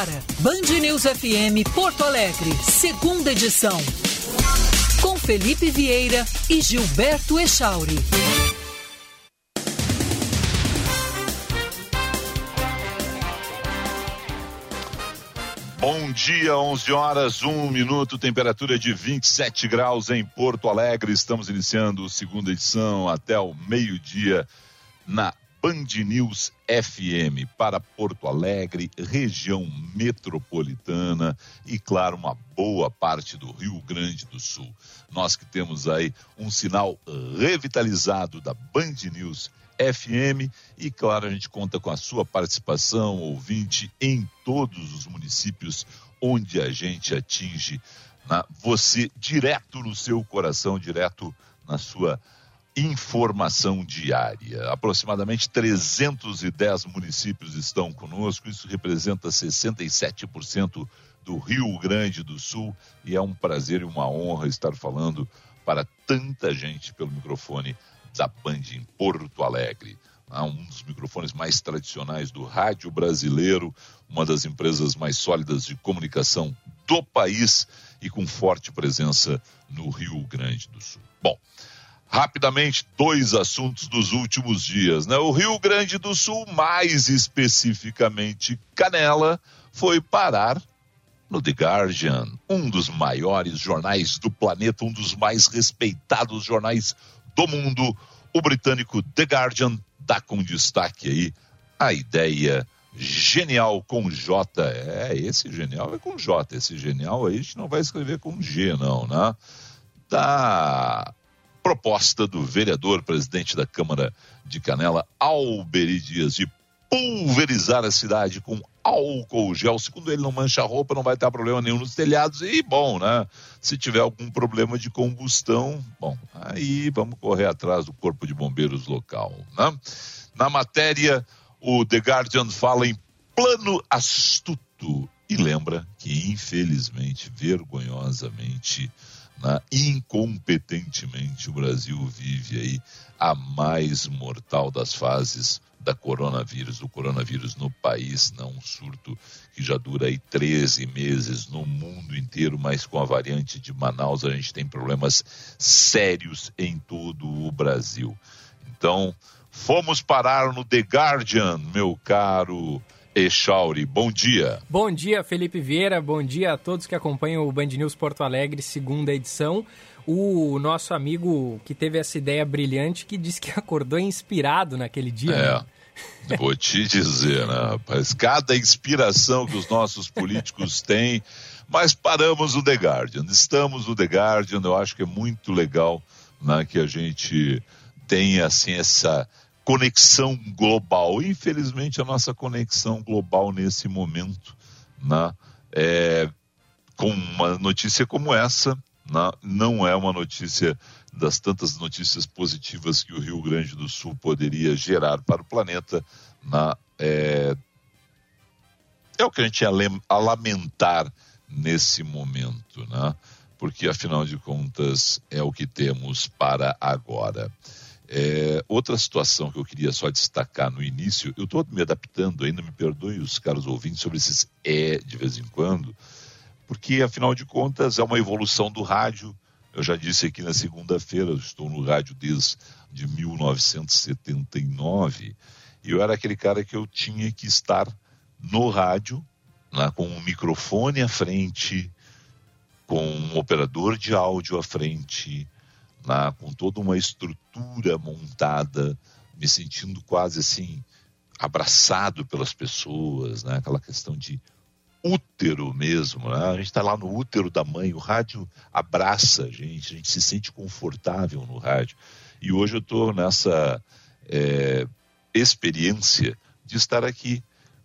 Agora, Band News FM Porto Alegre, segunda edição. Com Felipe Vieira e Gilberto Echauri. Bom dia, 11 horas, 1 minuto, temperatura de 27 graus em Porto Alegre. Estamos iniciando a segunda edição até o meio-dia na Band News FM para Porto Alegre, região metropolitana e, claro, uma boa parte do Rio Grande do Sul. Nós que temos aí um sinal revitalizado da Band News FM e, claro, a gente conta com a sua participação, ouvinte, em todos os municípios onde a gente atinge na, você direto no seu coração, direto na sua informação diária. Aproximadamente 310 municípios estão conosco, isso representa 67% do Rio Grande do Sul e é um prazer e uma honra estar falando para tanta gente pelo microfone da Band em Porto Alegre. Um dos microfones mais tradicionais do rádio brasileiro, uma das empresas mais sólidas de comunicação do país e com forte presença no Rio Grande do Sul. Bom, rapidamente, dois assuntos dos últimos dias. Né? O Rio Grande do Sul, mais especificamente Canela, foi parar no The Guardian, um dos maiores jornais do planeta, um dos mais respeitados jornais do mundo, o britânico The Guardian dá com destaque aí a ideia genial com J. É, esse genial é com J. Esse genial aí a gente não vai escrever com G, não, né? Da proposta do vereador, presidente da Câmara de Canela, Alberi Dias, de pulverizar a cidade com álcool gel. Segundo ele, não mancha a roupa, não vai ter problema nenhum nos telhados. E, bom, né? Se tiver algum problema de combustão, bom, aí vamos correr atrás do Corpo de Bombeiros local, né? Na matéria, o The Guardian fala em plano astuto e lembra que, infelizmente, vergonhosamente, né, incompetentemente, o Brasil vive aí a mais mortal das fases da coronavírus, do coronavírus no país, não um surto que já dura aí 13 meses no mundo inteiro, mas com a variante de Manaus a gente tem problemas sérios em todo o Brasil. Então, fomos parar no The Guardian, meu caro Echauri. Bom dia. Bom dia, Felipe Vieira. Bom dia a todos que acompanham o Band News Porto Alegre, segunda edição o nosso amigo que teve essa ideia brilhante que disse que acordou inspirado naquele dia. É. Né? Vou te dizer, né, rapaz? Cada inspiração que os nossos políticos têm, mas paramos o The Guardian. Estamos no The Guardian, eu acho que é muito legal né, que a gente tenha assim essa conexão global. Infelizmente, a nossa conexão global nesse momento, né, é, com uma notícia como essa, né, não é uma notícia das tantas notícias positivas que o Rio Grande do Sul poderia gerar para o planeta. Na, é, é o que a gente ia a lamentar nesse momento, né? porque afinal de contas é o que temos para agora. É, outra situação que eu queria só destacar no início, eu estou me adaptando ainda, me perdoe os caros ouvintes sobre esses é de vez em quando, porque afinal de contas é uma evolução do rádio. Eu já disse aqui na segunda-feira, estou no rádio desde de 1979, e eu era aquele cara que eu tinha que estar no rádio, né, com um microfone à frente, com um operador de áudio à frente, com toda uma estrutura montada, me sentindo quase assim abraçado pelas pessoas, né, aquela questão de útero mesmo, né? a gente está lá no útero da mãe, o rádio abraça a gente, a gente se sente confortável no rádio. E hoje eu estou nessa é, experiência de estar aqui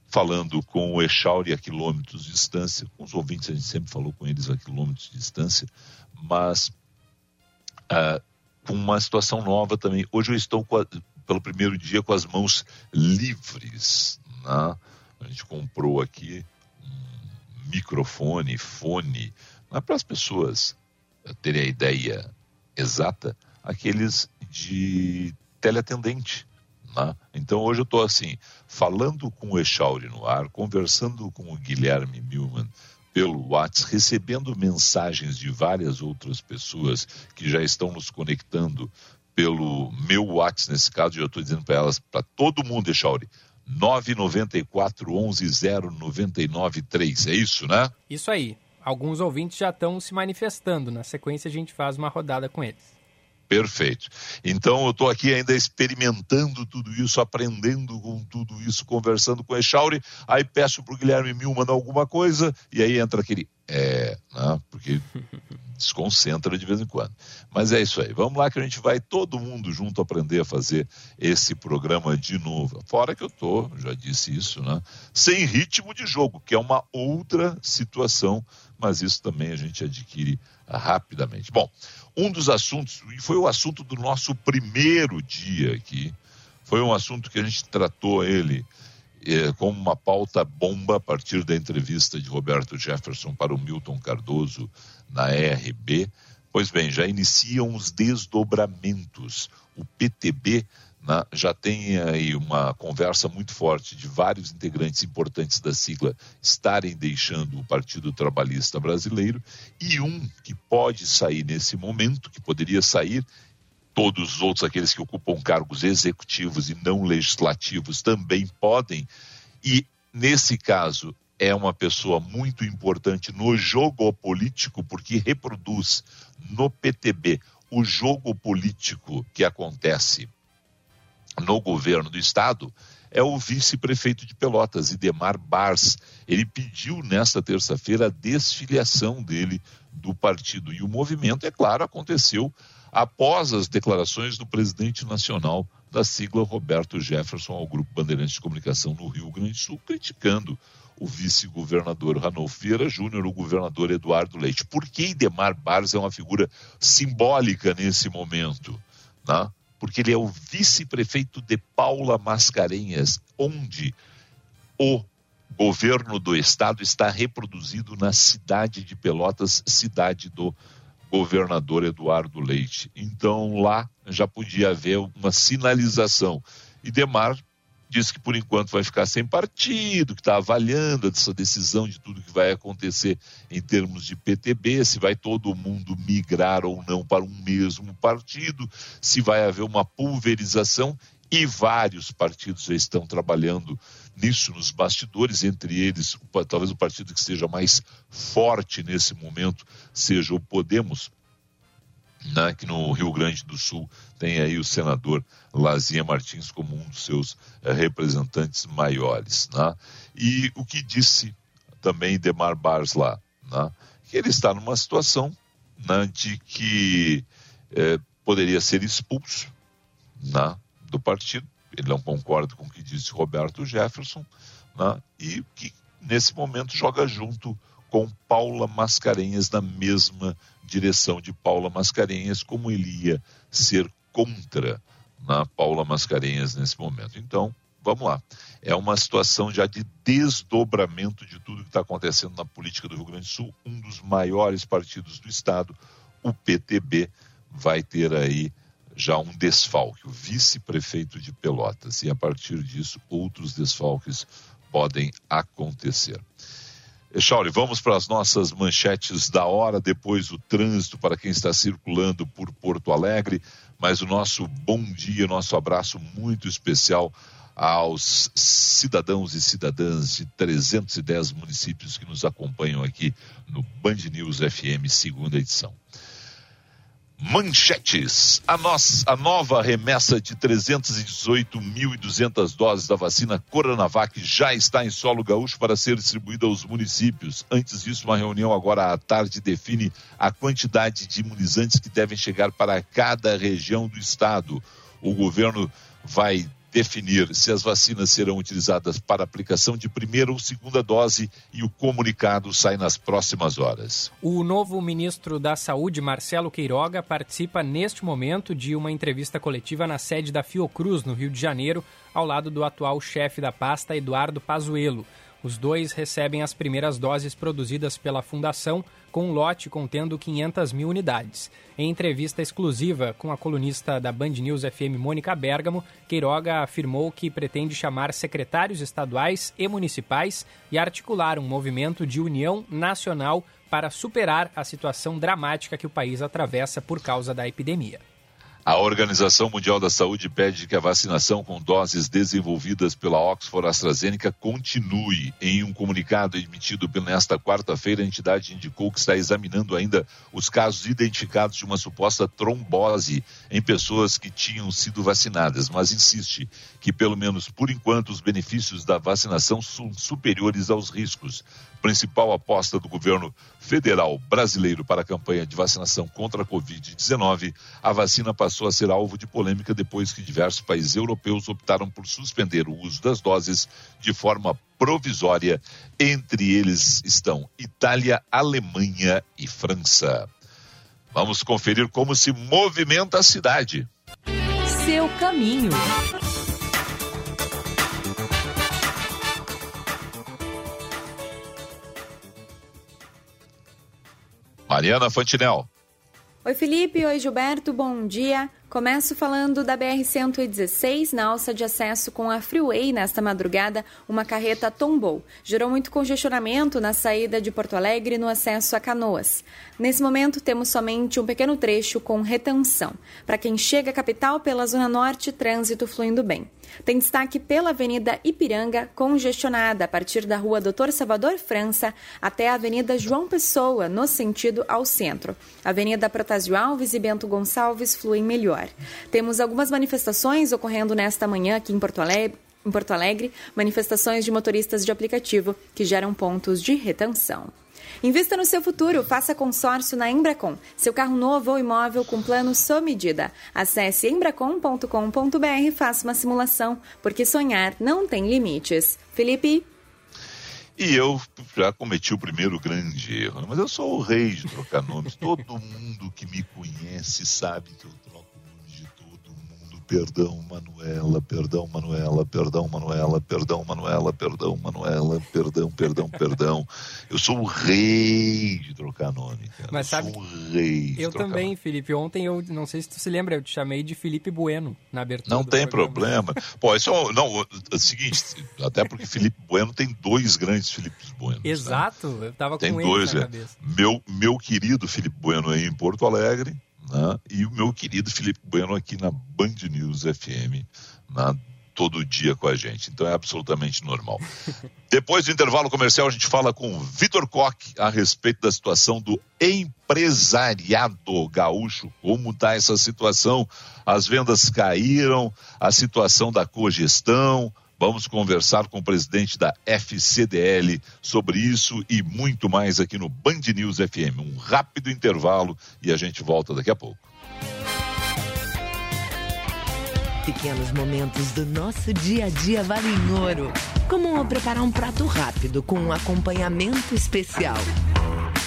falando com o Echauri a quilômetros de distância, com os ouvintes a gente sempre falou com eles a quilômetros de distância, mas ah, com uma situação nova também. Hoje eu estou a, pelo primeiro dia com as mãos livres, né? A gente comprou aqui microfone, fone, para as pessoas terem a ideia exata, aqueles de teleatendente. Né? Então hoje eu estou assim, falando com o Echauri no ar, conversando com o Guilherme Milman pelo WhatsApp, recebendo mensagens de várias outras pessoas que já estão nos conectando pelo meu WhatsApp, nesse caso, eu estou dizendo para elas, para todo mundo, Echauri, 994 11 0993, é isso, né? Isso aí. Alguns ouvintes já estão se manifestando. Na sequência, a gente faz uma rodada com eles. Perfeito. Então eu estou aqui ainda experimentando tudo isso, aprendendo com tudo isso, conversando com o Echauri. Aí peço para o Guilherme Mil mandar alguma coisa e aí entra aquele é, né? porque desconcentra de vez em quando. Mas é isso aí. Vamos lá que a gente vai todo mundo junto aprender a fazer esse programa de novo. Fora que eu tô, já disse isso, né? Sem ritmo de jogo, que é uma outra situação, mas isso também a gente adquire rapidamente. Bom, um dos assuntos, e foi o assunto do nosso primeiro dia aqui, foi um assunto que a gente tratou ele eh, como uma pauta bomba a partir da entrevista de Roberto Jefferson para o Milton Cardoso na RB. Pois bem, já iniciam os desdobramentos. O PTB né, já tem aí uma conversa muito forte de vários integrantes importantes da sigla estarem deixando o Partido Trabalhista Brasileiro e um que pode sair nesse momento, que poderia sair, todos os outros, aqueles que ocupam cargos executivos e não legislativos, também podem, e nesse caso é uma pessoa muito importante no jogo político, porque reproduz no PTB o jogo político que acontece no governo do estado é o vice-prefeito de Pelotas, Idemar Bars. Ele pediu nesta terça-feira a desfiliação dele do partido. E o movimento, é claro, aconteceu após as declarações do presidente nacional da sigla Roberto Jefferson ao Grupo Bandeirantes de Comunicação no Rio Grande do Sul, criticando o vice-governador Ranolfo Vieira Júnior, o governador Eduardo Leite. Por que Idemar Bars é uma figura simbólica nesse momento? Né? Porque ele é o vice-prefeito de Paula Mascarenhas, onde o governo do estado está reproduzido na cidade de Pelotas, cidade do governador Eduardo Leite. Então lá já podia haver uma sinalização. E Demar disse que por enquanto vai ficar sem partido, que está avaliando essa decisão de tudo que vai acontecer em termos de PTB, se vai todo mundo migrar ou não para um mesmo partido, se vai haver uma pulverização e vários partidos já estão trabalhando nisso nos bastidores, entre eles, talvez o partido que seja mais forte nesse momento seja o Podemos, né, que no Rio Grande do Sul tem aí o senador Lazinha Martins como um dos seus eh, representantes maiores. Né? E o que disse também Demar Bars lá, né, que ele está numa situação né, de que eh, poderia ser expulso né, do partido, ele não concorda com o que disse Roberto Jefferson, né, e que nesse momento joga junto com Paula Mascarenhas na mesma direção de Paula Mascarenhas, como ele ia ser contra na Paula Mascarenhas nesse momento. Então, vamos lá. É uma situação já de desdobramento de tudo que está acontecendo na política do Rio Grande do Sul. Um dos maiores partidos do Estado, o PTB, vai ter aí já um desfalque, o vice-prefeito de Pelotas. E a partir disso, outros desfalques podem acontecer. Chauri, vamos para as nossas manchetes da hora, depois o trânsito para quem está circulando por Porto Alegre, mas o nosso bom dia, nosso abraço muito especial aos cidadãos e cidadãs de 310 municípios que nos acompanham aqui no Band News FM, segunda edição. Manchetes. A, nossa, a nova remessa de 318.200 doses da vacina Coronavac já está em solo gaúcho para ser distribuída aos municípios. Antes disso, uma reunião agora à tarde define a quantidade de imunizantes que devem chegar para cada região do estado. O governo vai definir se as vacinas serão utilizadas para aplicação de primeira ou segunda dose e o comunicado sai nas próximas horas. O novo ministro da Saúde, Marcelo Queiroga, participa neste momento de uma entrevista coletiva na sede da Fiocruz, no Rio de Janeiro, ao lado do atual chefe da pasta, Eduardo Pazuello. Os dois recebem as primeiras doses produzidas pela Fundação, com um lote contendo 500 mil unidades. Em entrevista exclusiva com a colunista da Band News FM, Mônica Bergamo, Queiroga afirmou que pretende chamar secretários estaduais e municipais e articular um movimento de união nacional para superar a situação dramática que o país atravessa por causa da epidemia. A Organização Mundial da Saúde pede que a vacinação com doses desenvolvidas pela Oxford AstraZeneca continue. Em um comunicado emitido nesta quarta-feira, a entidade indicou que está examinando ainda os casos identificados de uma suposta trombose em pessoas que tinham sido vacinadas, mas insiste que, pelo menos por enquanto, os benefícios da vacinação são superiores aos riscos principal aposta do governo federal brasileiro para a campanha de vacinação contra a Covid-19, a vacina passou a ser alvo de polêmica depois que diversos países europeus optaram por suspender o uso das doses de forma provisória. Entre eles estão Itália, Alemanha e França. Vamos conferir como se movimenta a cidade. Seu caminho. Mariana Fantinel. Oi, Felipe. Oi, Gilberto. Bom dia. Começo falando da BR-116, na alça de acesso com a Freeway. Nesta madrugada, uma carreta tombou. Gerou muito congestionamento na saída de Porto Alegre no acesso a Canoas. Nesse momento, temos somente um pequeno trecho com retenção. Para quem chega à capital pela Zona Norte, trânsito fluindo bem. Tem destaque pela Avenida Ipiranga, congestionada a partir da Rua Doutor Salvador França até a Avenida João Pessoa, no sentido ao centro. Avenida Protásio Alves e Bento Gonçalves fluem melhor. Temos algumas manifestações ocorrendo nesta manhã aqui em Porto Alegre, em Porto Alegre, manifestações de motoristas de aplicativo que geram pontos de retenção. Invista no seu futuro, faça consórcio na Embracon. Seu carro novo ou imóvel com plano sob medida. Acesse embracon.com.br e faça uma simulação, porque sonhar não tem limites. Felipe? E eu já cometi o primeiro grande erro, mas eu sou o rei de trocar nomes. Todo mundo que me conhece sabe que eu perdão, Manuela, perdão, Manuela, perdão, Manuela, perdão, Manuela, perdão, Manuela, perdão, perdão, perdão. Eu sou o rei de trocar nome, cara. Mas eu sabe, sou o rei. eu também, nome. Felipe. Ontem eu não sei se tu se lembra, eu te chamei de Felipe Bueno na abertura. Não tem programa. problema. Pô, isso é, não, é o seguinte, até porque Felipe Bueno tem dois grandes Filipes Bueno. Né? Exato, né? eu tava tem com dois, ele na é. cabeça. Meu, meu querido Felipe Bueno aí em Porto Alegre né? e o meu querido Felipe Bueno aqui na Band News FM, né? todo dia com a gente. Então é absolutamente normal. Depois do intervalo comercial, a gente fala com Vitor Koch a respeito da situação do empresariado gaúcho. Como está essa situação? As vendas caíram, a situação da cogestão. Vamos conversar com o presidente da FCDL sobre isso e muito mais aqui no Band News FM. Um rápido intervalo e a gente volta daqui a pouco. Pequenos momentos do nosso dia a dia valem ouro. Como preparar um prato rápido com um acompanhamento especial.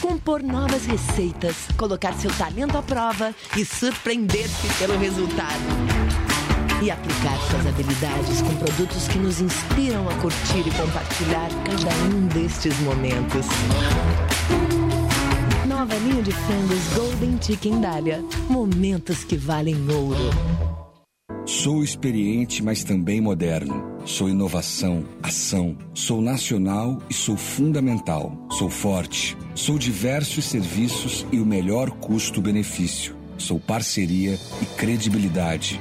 Compor novas receitas, colocar seu talento à prova e surpreender-se pelo resultado e aplicar suas habilidades com produtos que nos inspiram a curtir e compartilhar cada um destes momentos. Nova linha de frangos Golden Chicken Dália. Momentos que valem ouro. Sou experiente, mas também moderno. Sou inovação, ação. Sou nacional e sou fundamental. Sou forte. Sou diversos serviços e o melhor custo-benefício. Sou parceria e credibilidade.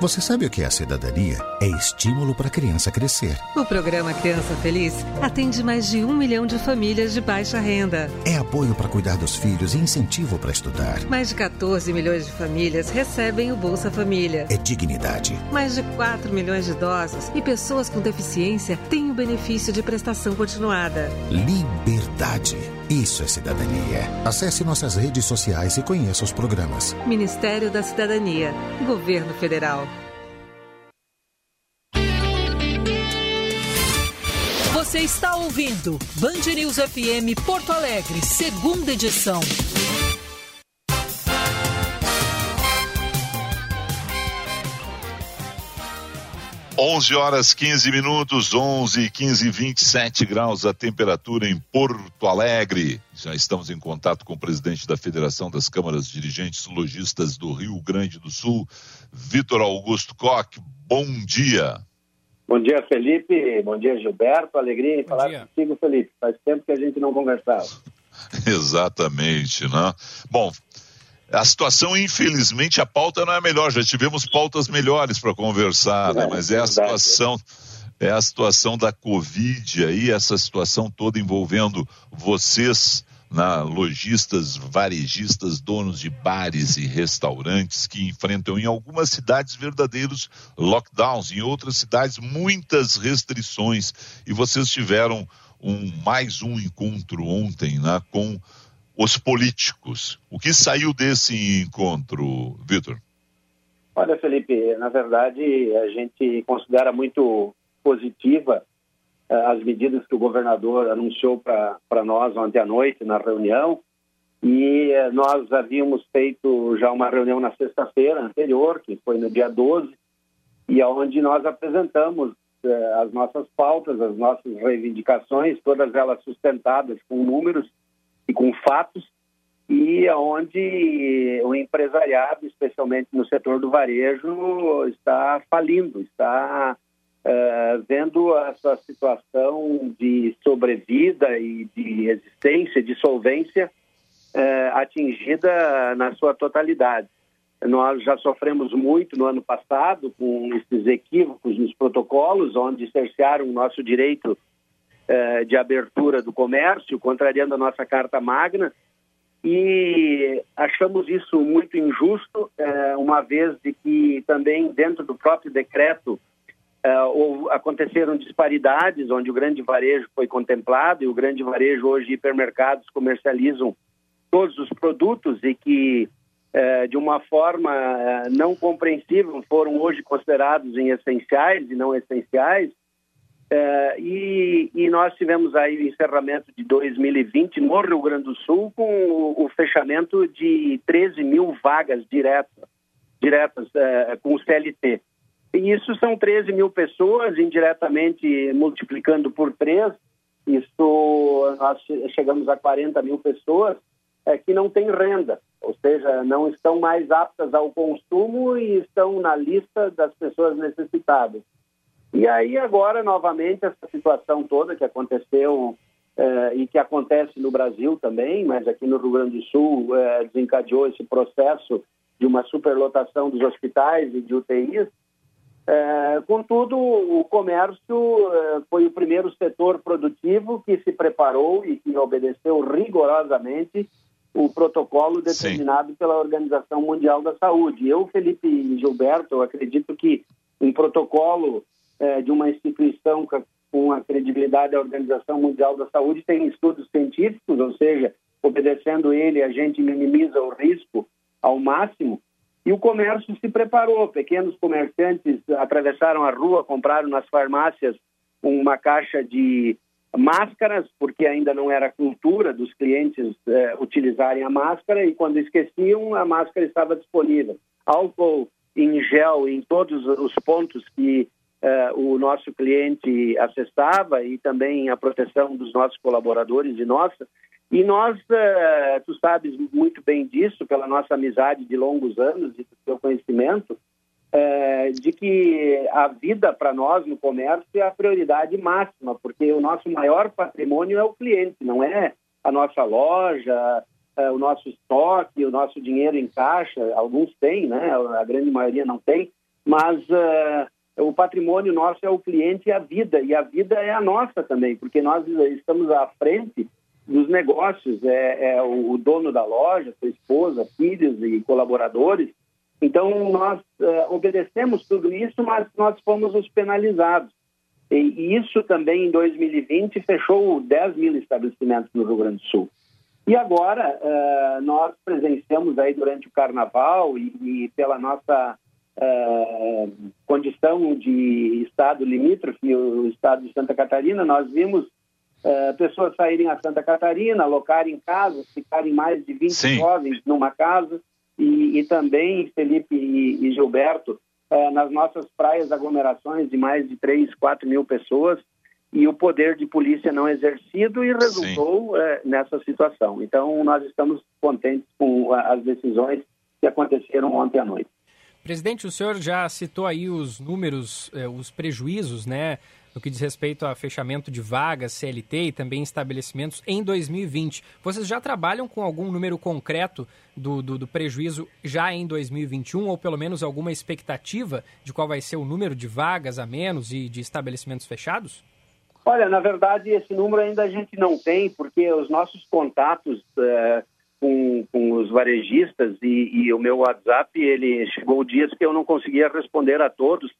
Você sabe o que é a cidadania? É estímulo para a criança crescer. O programa Criança Feliz atende mais de um milhão de famílias de baixa renda. É apoio para cuidar dos filhos e incentivo para estudar. Mais de 14 milhões de famílias recebem o Bolsa Família. É dignidade. Mais de 4 milhões de idosos e pessoas com deficiência têm o benefício de prestação continuada. Liberdade. Isso é cidadania. Acesse nossas redes sociais e conheça os programas. Ministério da Cidadania. Governo Federal. Você está ouvindo Band News FM Porto Alegre, segunda edição. 11 horas 15 minutos, 11 15 27 graus a temperatura em Porto Alegre. Já estamos em contato com o presidente da Federação das Câmaras Dirigentes Logistas do Rio Grande do Sul, Vitor Augusto Koch. Bom dia. Bom dia, Felipe. Bom dia, Gilberto. Alegria em Bom falar dia. contigo, Felipe. Faz tempo que a gente não conversava. Exatamente, né? Bom, a situação, infelizmente, a pauta não é melhor. Já tivemos pautas melhores para conversar, né? Mas é a situação, é a situação da Covid aí, essa situação toda envolvendo vocês, na lojistas, varejistas, donos de bares e restaurantes que enfrentam em algumas cidades verdadeiros lockdowns, em outras cidades muitas restrições. E vocês tiveram um mais um encontro ontem, né, com os políticos. O que saiu desse encontro, Vitor? Olha, Felipe, na verdade, a gente considera muito positiva uh, as medidas que o governador anunciou para nós ontem à noite na reunião. E uh, nós havíamos feito já uma reunião na sexta-feira anterior, que foi no dia 12, e onde nós apresentamos uh, as nossas pautas, as nossas reivindicações, todas elas sustentadas com números e com fatos, e onde o empresariado, especialmente no setor do varejo, está falindo, está uh, vendo a sua situação de sobrevida e de existência, de solvência uh, atingida na sua totalidade. Nós já sofremos muito no ano passado com esses equívocos nos protocolos, onde cercearam o nosso direito eh, de abertura do comércio, contrariando a nossa Carta Magna, e achamos isso muito injusto, eh, uma vez de que também dentro do próprio decreto eh, aconteceram disparidades, onde o grande varejo foi contemplado, e o grande varejo hoje hipermercados comercializam todos os produtos e que de uma forma não compreensível foram hoje considerados em essenciais e não essenciais, é, e, e, nós tivemos aí o encerramento de 2020 no Rio Grande do Sul com o, o fechamento de 13 mil vagas diretas, diretas é, com o CLT. E isso são 13 mil pessoas, indiretamente multiplicando por três, isso nós chegamos a 40 mil pessoas é, que não têm renda, ou seja, não estão mais aptas ao consumo e estão na lista das pessoas necessitadas. E aí agora, novamente, essa situação toda que aconteceu eh, e que acontece no Brasil também, mas aqui no Rio Grande do Sul eh, desencadeou esse processo de uma superlotação dos hospitais e de UTIs. Eh, contudo, o comércio foi o primeiro setor produtivo que se preparou e que obedeceu rigorosamente o protocolo determinado Sim. pela Organização Mundial da Saúde. Eu, Felipe Gilberto, acredito que um protocolo é, de uma instituição com a credibilidade da Organização Mundial da Saúde tem estudos científicos, ou seja, obedecendo ele, a gente minimiza o risco ao máximo. E o comércio se preparou. Pequenos comerciantes atravessaram a rua, compraram nas farmácias uma caixa de máscaras, porque ainda não era cultura dos clientes é, utilizarem a máscara, e quando esqueciam, a máscara estava disponível. Álcool em gel em todos os pontos que o nosso cliente acessava e também a proteção dos nossos colaboradores e nossa. E nós, uh, tu sabes muito bem disso, pela nossa amizade de longos anos e do seu conhecimento, uh, de que a vida para nós no comércio é a prioridade máxima, porque o nosso maior patrimônio é o cliente, não é a nossa loja, o nosso estoque, o nosso dinheiro em caixa. Alguns têm, né? A grande maioria não tem, mas o patrimônio nosso é o cliente e a vida, e a vida é a nossa também, porque nós estamos à frente dos negócios, é, é o dono da loja, sua esposa, filhos e colaboradores. Então, nós é, obedecemos tudo isso, mas nós fomos os penalizados. E, e, isso também em 2020 fechou 10 mil estabelecimentos no Rio Grande do Sul. E agora, é, nós presenciamos aí durante o carnaval e, e pela nossa uh, condição de estado limítrofe, o estado de Santa Catarina, nós vimos uh, pessoas saírem a Santa Catarina, alocarem casas, ficarem mais de 20 Sim. jovens numa casa, e, e também, Felipe e, e Gilberto, uh, nas nossas praias, aglomerações de mais de 3, 4 mil pessoas, e o poder de polícia não exercido e resultou uh, nessa situação. Então, nós estamos contentes com as decisões que aconteceram ontem à noite. Presidente, o senhor já citou aí os números, eh, os prejuízos, né, no que diz respeito a fechamento de vagas, CLT e também estabelecimentos em 2020. Vocês já trabalham com algum número concreto do, do, do, prejuízo já em 2021, ou pelo menos alguma expectativa de qual vai ser o número de vagas a menos e de estabelecimentos fechados? Olha, na verdade, esse número ainda a gente não tem, porque os nossos contatos. Eh, com, com os varejistas e, e, o meu WhatsApp, ele chegou dias que eu não conseguia responder a todos,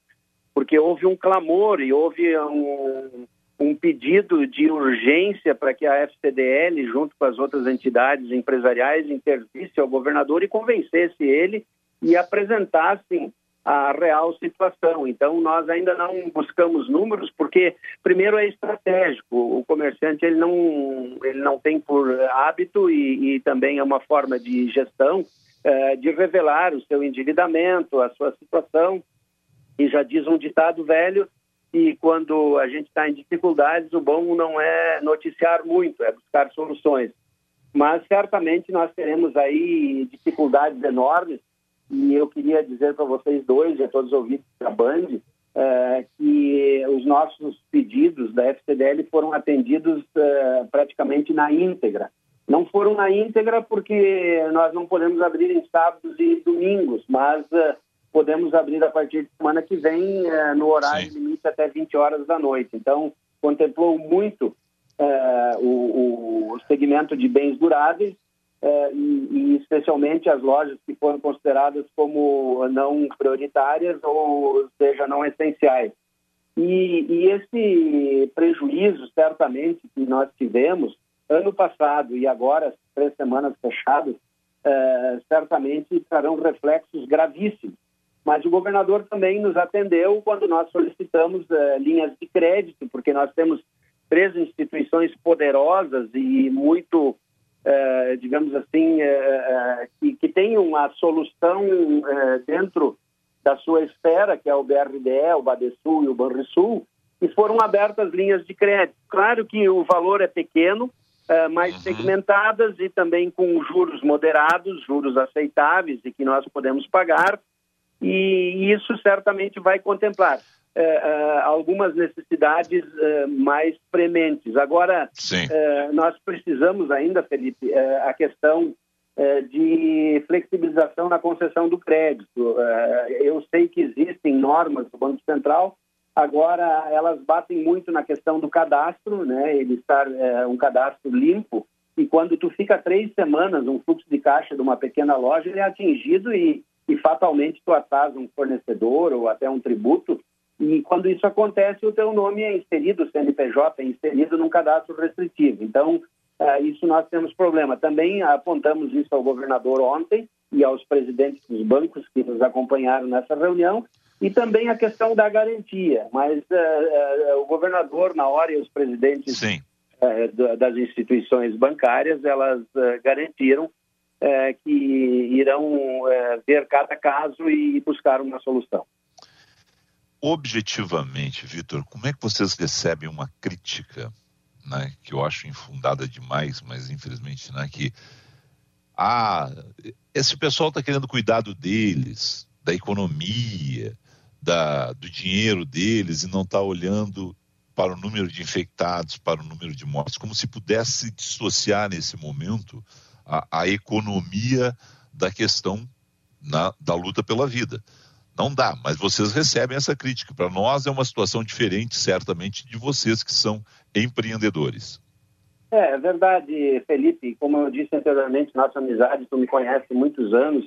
porque houve um clamor e houve um, um pedido de urgência para que a FCDL, junto com as outras entidades empresariais, intervisse ao governador e convencesse ele e apresentassem a real situação. Então, nós ainda não buscamos números, porque, primeiro, é estratégico. O comerciante ele não, ele não tem por hábito e, e também é uma forma de gestão é, de revelar o seu endividamento, a sua situação. E já diz um ditado velho que quando a gente está em dificuldades, o bom não é noticiar muito, é buscar soluções. Mas certamente nós teremos aí dificuldades enormes e eu queria dizer para vocês dois e a todos os ouvintes da Band é, que os nossos pedidos da FCDL foram atendidos é, praticamente na íntegra. Não foram na íntegra porque nós não podemos abrir em sábados e domingos, mas é, podemos abrir a partir de semana que vem é, no horário Sim. limite até 20 horas da noite. Então, contemplou muito é, o, o segmento de bens duráveis e, e, especialmente as lojas que foram consideradas como não prioritárias ou seja, não essenciais. E, e esse prejuízo, certamente, que nós tivemos ano passado e agora, três semanas fechadas, é, certamente trarão reflexos gravíssimos. Mas o governador também nos atendeu quando nós solicitamos é, linhas de crédito, porque nós temos três instituições poderosas e muito é, digamos assim, é, é, que, que tenham a solução dentro da sua esfera, que é o BRDE, o Badesul e o Banrisul, e foram abertas linhas de crédito. Claro que o valor é pequeno, mais uhum. segmentadas e também com juros moderados, juros aceitáveis e que nós podemos pagar, e isso certamente vai contemplar. Uh, uh, algumas necessidades uh, mais prementes. Agora, nós precisamos ainda, Felipe, a questão de flexibilização na concessão do crédito. eu sei que existem normas do Banco Central, agora elas batem muito na questão do cadastro, né? ele estar um cadastro limpo, e quando tu fica três semanas, um fluxo de caixa de uma pequena loja, ele é atingido e, e fatalmente tu atrasa um fornecedor ou até um tributo, e quando isso acontece, o teu nome é inserido, o CNPJ é inserido num cadastro restritivo. Então, uh, isso nós temos problema. Também apontamos isso ao governador ontem e aos presidentes dos bancos que nos acompanharam nessa reunião, e também a questão da garantia. Mas uh, uh, o governador, na hora, e os presidentes das instituições bancárias, elas garantiram que irão ver cada caso e buscar uma solução objetivamente, Vitor, como é que vocês recebem uma crítica, né, que eu acho infundada demais, mas infelizmente, né, que ah, esse pessoal está querendo cuidado deles, da economia, da, do dinheiro deles e não está olhando para o número de infectados, para o número de mortes, como se pudesse dissociar nesse momento a, a economia da questão na, da luta pela vida. Não dá, mas vocês recebem essa crítica. Para nós é uma situação diferente, certamente, de vocês que são empreendedores. É, é verdade, Felipe. Como eu disse anteriormente, nossa amizade, tu me conhece há muitos anos.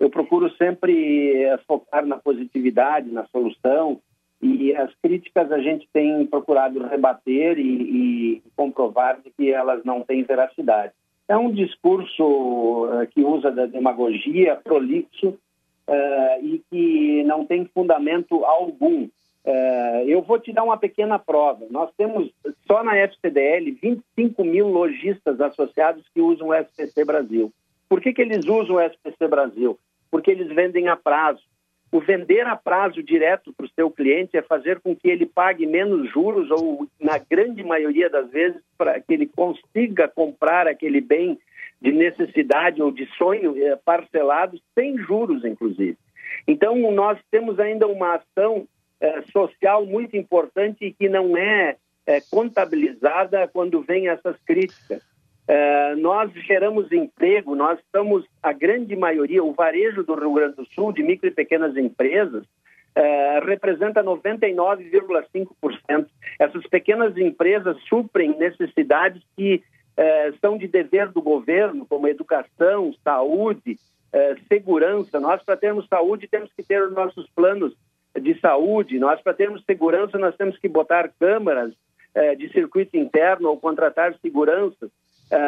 Eu procuro sempre eh, focar na positividade, na solução. E as críticas a gente tem procurado rebater e, e comprovar de que elas não têm veracidade. É um discurso uh, que usa da demagogia prolixo uh, e que não tem fundamento algum. Uh, eu vou te dar uma pequena prova. Nós temos só na FCDL 25 mil lojistas associados que usam o SPC Brasil. Por que, que eles usam o SPC Brasil? Porque eles vendem a prazo. O vender a prazo direto para o seu cliente é fazer com que ele pague menos juros ou, na grande maioria das vezes, para que ele consiga comprar aquele bem de necessidade ou de sonho eh, parcelado sem juros, inclusive. Então, nós temos ainda uma ação eh, social muito importante que não é eh, contabilizada quando vem essas críticas. Nós geramos emprego, nós estamos, a grande maioria, o varejo do Rio Grande do Sul, de micro e pequenas empresas, representa 99,5%. Essas pequenas empresas suprem necessidades que é, são de dever do governo, como educação, saúde, é, segurança. Nós, para termos saúde, temos que ter os nossos planos de saúde. Nós, para termos segurança, nós temos que botar câmaras é, de circuito interno ou contratar seguranças.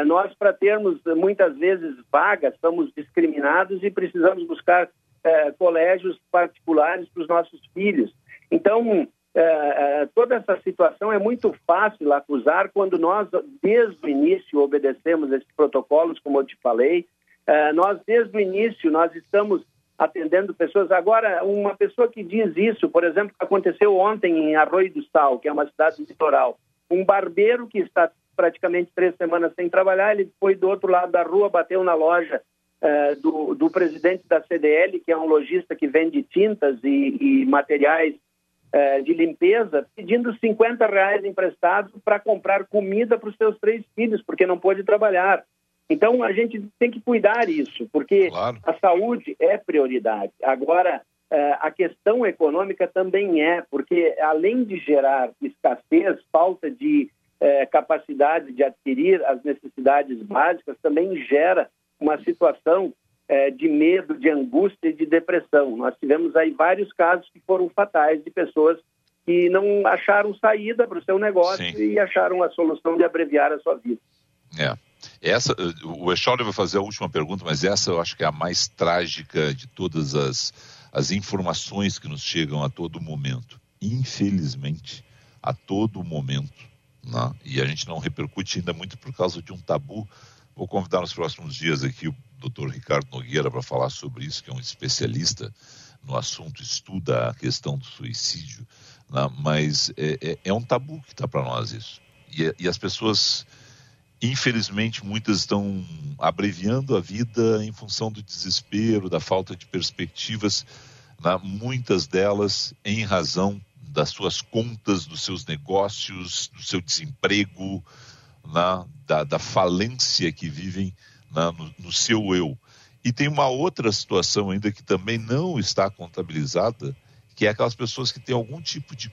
Nós, para termos muitas vezes vagas, somos discriminados e precisamos buscar colégios particulares para os nossos filhos. Então, é, toda essa situação é muito fácil acusar quando nós, desde o início, obedecemos esses protocolos, como eu te falei. nós, desde o início, nós estamos atendendo pessoas. Agora, uma pessoa que diz isso, por exemplo, aconteceu ontem em Arroio do Sal, que é uma cidade litoral, um barbeiro que está praticamente três semanas sem trabalhar. Ele foi do outro lado da rua, bateu na loja uh, do, do, presidente da CDL, que é um lojista que vende tintas e, e materiais uh, de limpeza, pedindo 50 reais emprestados para comprar comida para os seus três filhos, porque não pôde trabalhar. Então, a gente tem que cuidar isso, porque claro. a saúde é prioridade. Agora, uh, a questão econômica também é, porque além de gerar escassez, falta de é, capacidade de adquirir as necessidades básicas também gera uma situação é, de medo, de angústia e de depressão. Nós tivemos aí vários casos que foram fatais de pessoas que não acharam saída para o seu negócio Sim. e acharam a solução de abreviar a sua vida. É. Essa, o Echauri vai fazer a última pergunta, mas essa eu acho que é a mais trágica de todas as, as informações que nos chegam a todo momento. Infelizmente, a todo momento, né? e a gente não repercute ainda muito por causa de um tabu. Vou convidar nos próximos dias aqui o Dr. Ricardo Nogueira para falar sobre isso, que é um especialista no assunto, estuda a questão do suicídio, né? mas é, é, é, um tabu que está para nós isso. E, e as pessoas, infelizmente, muitas estão abreviando a vida em função do desespero, da falta de perspectivas, né? muitas delas em razão das suas contas, dos seus negócios, do seu desemprego, né, da, da, falência que vivem né, no, no, seu eu. E tem uma outra situação ainda que também não está contabilizada, que é aquelas pessoas que têm algum tipo de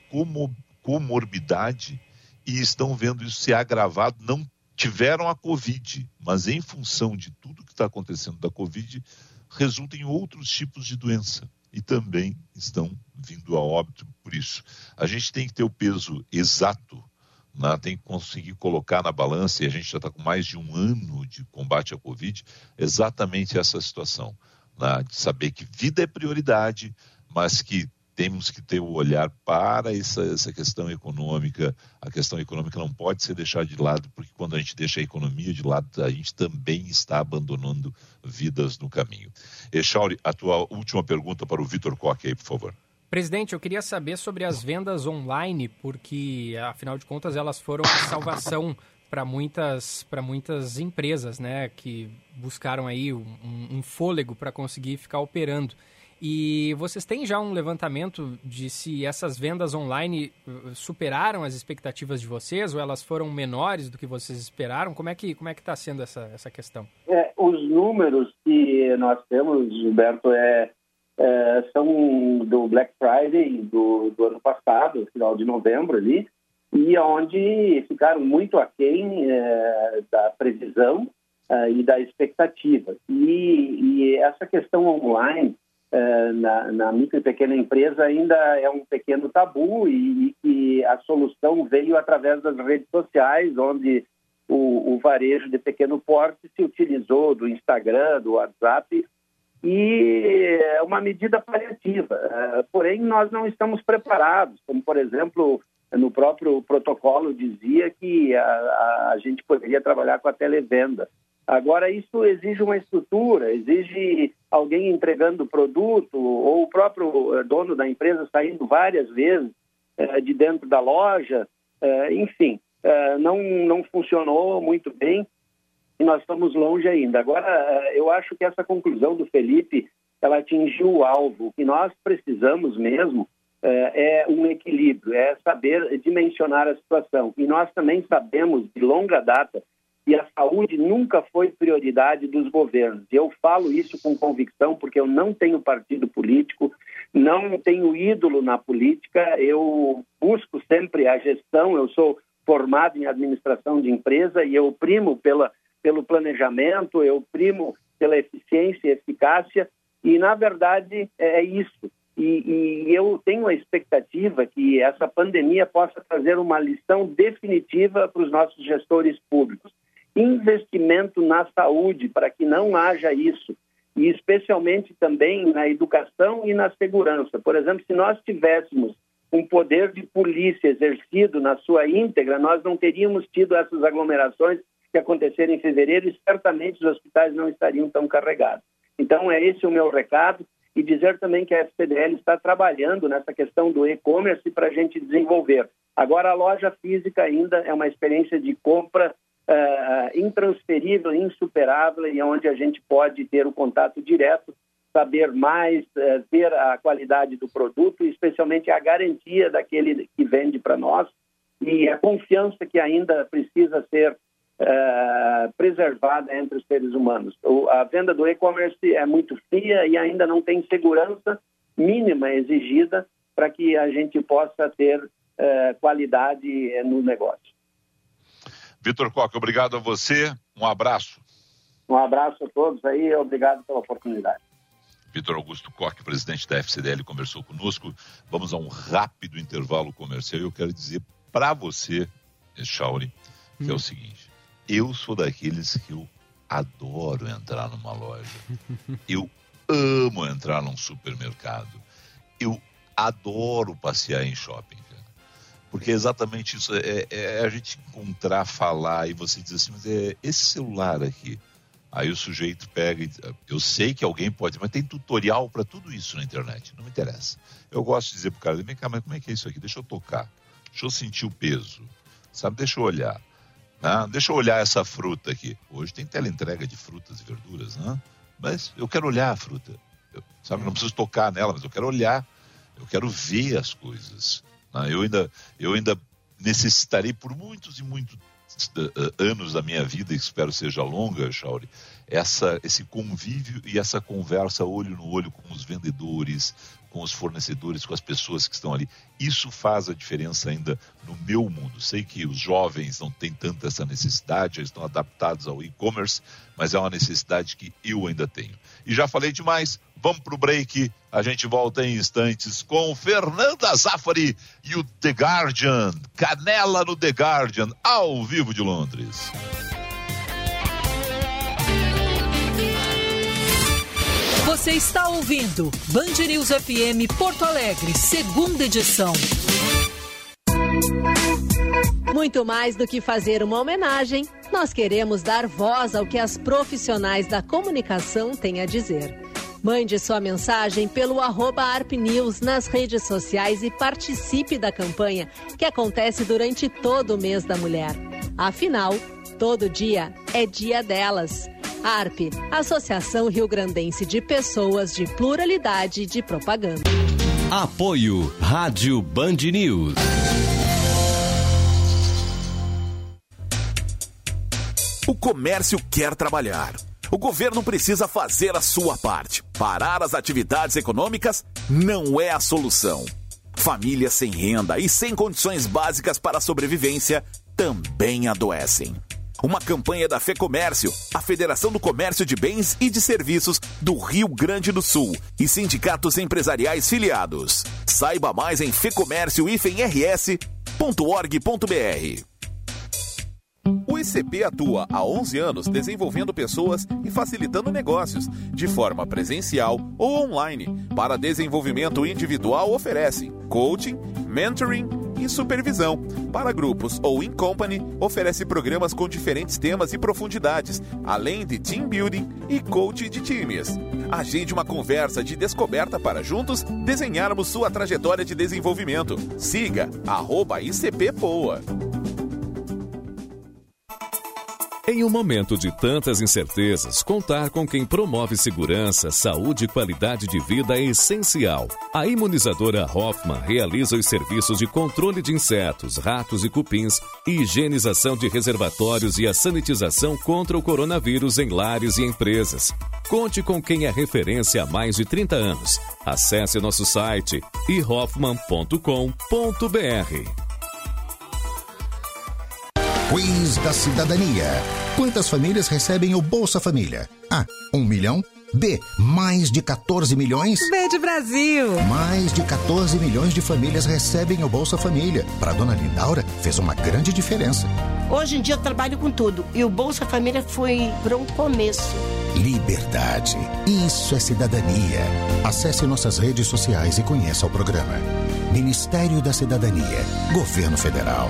comorbidade e estão vendo isso se agravado, não tiveram a Covid, mas em função de tudo que está acontecendo da Covid, resulta em outros tipos de doença e também estão vindo a óbito por isso. A gente tem que ter o peso exato, né? tem que conseguir colocar na balança, e a gente já está com mais de um ano de combate à Covid, exatamente essa situação, né? de saber que vida é prioridade, mas que temos que ter o olhar para essa, essa questão econômica. A questão econômica não pode ser deixada de lado, porque quando a gente deixa a economia de lado, a gente também está abandonando vidas no caminho. Echauri, a tua última pergunta para o Vitor Coque aí, por favor. Presidente, eu queria saber sobre as vendas online, porque, afinal de contas, elas foram a salvação para muitas, muitas empresas, né, que buscaram aí um, um fôlego para conseguir ficar operando. E vocês têm já um levantamento de se essas vendas online uh, superaram as expectativas de vocês ou elas foram menores do que vocês esperaram? Como é que como é que está sendo essa essa questão? É, os números que nós temos, Gilberto, é, é, são do Black Friday do, do ano passado, final de novembro ali, e onde ficaram muito aquém é, da previsão é, e da expectativa. E, e essa questão online eh, na, na, micro e pequena empresa ainda é um pequeno tabu e, que a solução veio através das redes sociais, onde o, o, varejo de pequeno porte se utilizou do Instagram, do WhatsApp, e é uma medida paliativa. É, porém, nós não estamos preparados, como, por exemplo, no próprio protocolo dizia que a, a gente poderia trabalhar com a televenda. Agora, isso exige uma estrutura, exige alguém entregando o produto ou o próprio eh, dono da empresa saindo várias vezes é, de dentro da loja. É, enfim, não, não funcionou muito bem e nós estamos longe ainda. Agora, eu acho que essa conclusão do Felipe ela atingiu o alvo. O que nós precisamos mesmo é um equilíbrio, é saber dimensionar a situação. E nós também sabemos de longa data que a saúde nunca foi prioridade dos governos. Eu falo isso com convicção porque eu não tenho partido político, não tenho ídolo na política, eu busco sempre a gestão, eu sou formado em administração de empresa e eu primo pela, pelo planejamento, eu primo pela eficiência e eficácia e, na verdade, é isso. E, e, eu tenho a expectativa que essa pandemia possa trazer uma lição definitiva para os nossos gestores públicos. Investimento na saúde, para que não haja isso, e especialmente também na educação e na segurança. Por exemplo, se nós tivéssemos um poder de polícia exercido na sua íntegra, nós não teríamos tido essas aglomerações que aconteceram em fevereiro e certamente os hospitais não estariam tão carregados. Então, é esse o meu recado e dizer também que a FCDL está trabalhando nessa questão do e-commerce para a gente desenvolver. Agora, a loja física ainda é uma experiência de compra uh, intransferível, insuperável e onde a gente pode ter o contato direto, saber mais, uh, ver a qualidade do produto especialmente a garantia daquele que vende para nós e a confiança que ainda precisa ser uh, preservada entre os seres humanos. O, a venda do e-commerce é muito fria e ainda não tem segurança mínima exigida para que a gente possa ter uh, qualidade no negócio. Vitor Coque, obrigado a você. Um abraço. Um abraço a todos aí, obrigado pela oportunidade. Vitor Augusto Coque, presidente da FCDL, conversou conosco. Vamos a um rápido intervalo comercial. Eu quero dizer para você, Shauri, que hum. é o hum. seguinte: eu sou daqueles que eu adoro entrar numa loja. Eu amo entrar num supermercado. Eu adoro passear em shopping. Cara. Porque é exatamente isso. É, é, a gente encontrar, falar e você diz assim, mas é esse celular aqui. Aí o sujeito pega e, eu sei que alguém pode, mas tem tutorial para tudo isso na internet, não me interessa. Eu gosto de dizer pro cara, vem cá, mas como é que é isso aqui? Deixa eu tocar, deixa eu sentir o peso, sabe? Deixa eu olhar. Ah, deixa eu olhar essa fruta aqui. Hoje tem teleentrega de frutas e verduras, né? mas eu quero olhar a fruta. Eu, sabe, não preciso tocar nela, mas eu quero olhar. Eu quero ver as coisas. Né? Eu, ainda, eu ainda necessitarei por muitos e muitos uh, anos da minha vida, espero seja longa, Chauri, essa, esse convívio e essa conversa olho no olho com os vendedores, com os fornecedores, com as pessoas que estão ali. Isso faz a diferença ainda no meu mundo. Sei que os jovens não têm tanta essa necessidade, eles estão adaptados ao e-commerce, mas é uma necessidade que eu ainda tenho. E já falei demais, vamos para o break. A gente volta em instantes com Fernanda Zafari e o The Guardian, Canela no The Guardian, ao vivo de Londres. Você está ouvindo Band News FM Porto Alegre, segunda edição. Muito mais do que fazer uma homenagem, nós queremos dar voz ao que as profissionais da comunicação têm a dizer. Mande sua mensagem pelo arroba ArpNews nas redes sociais e participe da campanha que acontece durante todo o mês da mulher. Afinal, todo dia é dia delas. ARP, Associação Rio Grandense de Pessoas de Pluralidade de Propaganda. Apoio Rádio Band News. O comércio quer trabalhar. O governo precisa fazer a sua parte. Parar as atividades econômicas não é a solução. Famílias sem renda e sem condições básicas para a sobrevivência também adoecem. Uma campanha da FEComércio, a Federação do Comércio de Bens e de Serviços do Rio Grande do Sul e sindicatos empresariais filiados. Saiba mais em fecomércio-rs.org.br. O ICP atua há 11 anos desenvolvendo pessoas e facilitando negócios, de forma presencial ou online. Para desenvolvimento individual, oferece coaching, mentoring e supervisão. Para grupos ou in company, oferece programas com diferentes temas e profundidades, além de team building e coaching de times. Agende uma conversa de descoberta para juntos desenharmos sua trajetória de desenvolvimento. Siga arroba ICP Poa. Em um momento de tantas incertezas, contar com quem promove segurança, saúde e qualidade de vida é essencial. A imunizadora Hoffman realiza os serviços de controle de insetos, ratos e cupins, higienização de reservatórios e a sanitização contra o coronavírus em lares e empresas. Conte com quem é referência há mais de 30 anos. Acesse nosso site ihoffman.com.br. Quiz da Cidadania. Quantas famílias recebem o Bolsa Família? A. 1 milhão. B. Mais de 14 milhões. B de Brasil. Mais de 14 milhões de famílias recebem o Bolsa Família. Para dona Lindaura, fez uma grande diferença. Hoje em dia eu trabalho com tudo e o Bolsa Família foi para um começo. Liberdade. Isso é cidadania. Acesse nossas redes sociais e conheça o programa. Ministério da Cidadania. Governo Federal.